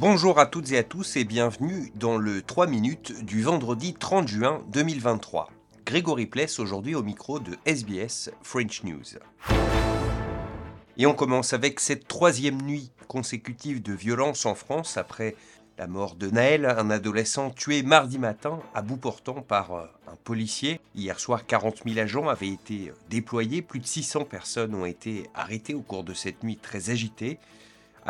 Bonjour à toutes et à tous et bienvenue dans le 3 minutes du vendredi 30 juin 2023. Grégory Pless aujourd'hui au micro de SBS French News. Et on commence avec cette troisième nuit consécutive de violence en France après la mort de Naël, un adolescent tué mardi matin à bout portant par euh, un policier. Hier soir, 40 000 agents avaient été déployés, plus de 600 personnes ont été arrêtées au cours de cette nuit très agitée.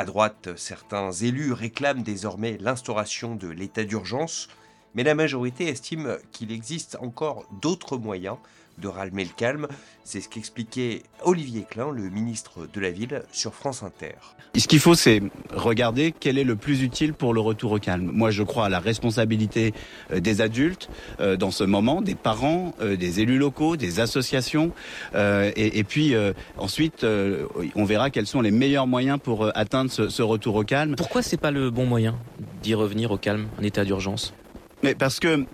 À droite, certains élus réclament désormais l'instauration de l'état d'urgence, mais la majorité estime qu'il existe encore d'autres moyens de ralmer le calme. C'est ce qu'expliquait Olivier Klein, le ministre de la Ville, sur France Inter. Ce qu'il faut, c'est regarder quel est le plus utile pour le retour au calme. Moi, je crois à la responsabilité euh, des adultes euh, dans ce moment, des parents, euh, des élus locaux, des associations. Et, puis ensuite, on verra quels sont les meilleurs moyens pour atteindre ce, ce retour au calme. Pourquoi c'est pas le bon moyen d'y revenir au calme, en état d'urgence? Mais parce que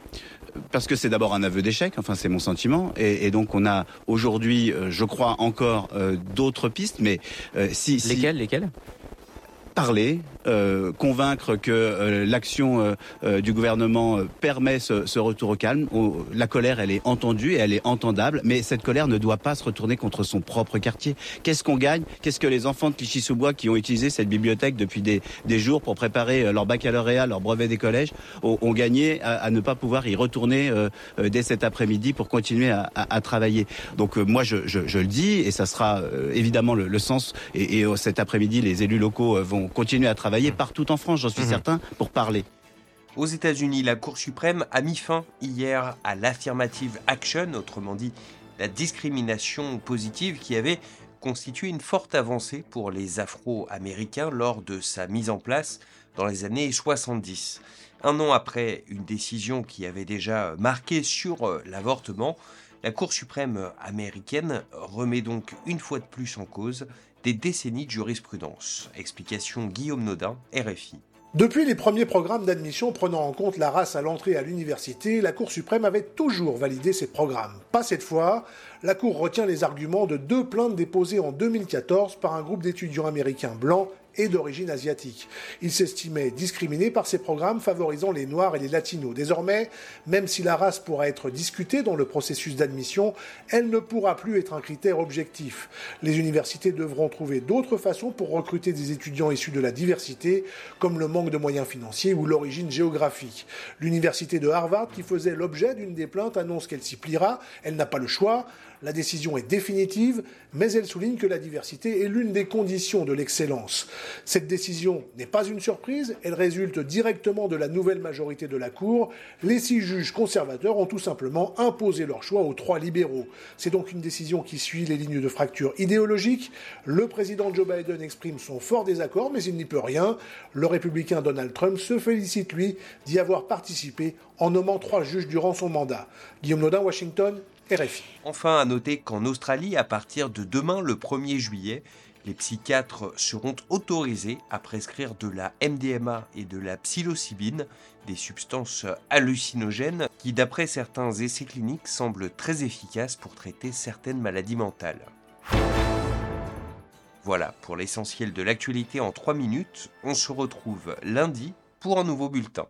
parce que c'est d'abord un aveu d'échec, enfin c'est mon sentiment, et, donc on a aujourd'hui, euh, je crois encore euh, d'autres pistes, mais euh, si, si lesquelles, lesquelles? Parler, euh, convaincre que euh, l'action euh, du gouvernement permet ce, retour au calme. la colère, elle est entendue et elle est entendable, mais cette colère ne doit pas se retourner contre son propre quartier. Qu'est-ce qu'on gagne? Qu'est-ce que les enfants de Clichy-sous-Bois qui ont utilisé cette bibliothèque depuis des, jours pour préparer leur baccalauréat, leur brevet des collèges, ont, gagné à, ne pas pouvoir y retourner dès cet après-midi pour continuer à, travailler? Donc moi, je, le dis, et ça sera évidemment le, sens, et, et cet après-midi, les élus locaux vont continuer à travailler partout en France, j'en suis mhm. certain, pour parler. Aux États-Unis, la Cour suprême a mis fin hier à l'affirmative action, autrement dit la discrimination positive qui avait constitué une forte avancée pour les Afro-Américains lors de sa mise en place dans les années 70. Un an après une décision qui avait déjà marqué sur euh, l'avortement, la Cour suprême américaine remet donc une fois de plus en cause des décennies de jurisprudence. Explication Guillaume Nodin, RFI. Depuis les premiers programmes d'admission prenant en compte la race à l'entrée à l'université, la Cour suprême avait toujours validé ces programmes. Pas cette fois, la Cour retient les arguments de deux plaintes déposées en 2014 par un groupe d'étudiants américains blancs et d'origine asiatique. Il s'estimait discriminé par ces programmes favorisant les Noirs et les Latinos. Désormais, même si la race pourra être discutée dans le processus d'admission, elle ne pourra plus être un critère objectif. Les universités devront trouver d'autres façons pour recruter des étudiants issus de la diversité, comme le manque de moyens financiers ou l'origine géographique. L'université de Harvard, qui faisait l'objet d'une des plaintes, annonce qu'elle s'y pliera. Elle n'a pas le choix. La décision est définitive, mais elle souligne que la diversité est l'une des conditions de l'excellence. Cette décision n'est pas une surprise, elle résulte directement de la nouvelle majorité de la Cour. Les six juges conservateurs ont tout simplement imposé leur choix aux trois libéraux. C'est donc une décision qui suit les lignes de fracture idéologique. Le président Joe Biden exprime son fort désaccord, mais il n'y peut rien. Le républicain Donald Trump se félicite, lui, d'y avoir participé en nommant trois juges durant son mandat. Guillaume Nodin, Washington, Enfin, à noter qu'en Australie, à partir de demain, le 1er juillet, les psychiatres seront autorisés à prescrire de la MDMA et de la psilocybine, des substances hallucinogènes qui, d'après certains essais cliniques, semblent très efficaces pour traiter certaines maladies mentales. Voilà pour l'essentiel de l'actualité en 3 minutes. On se retrouve lundi pour un nouveau bulletin.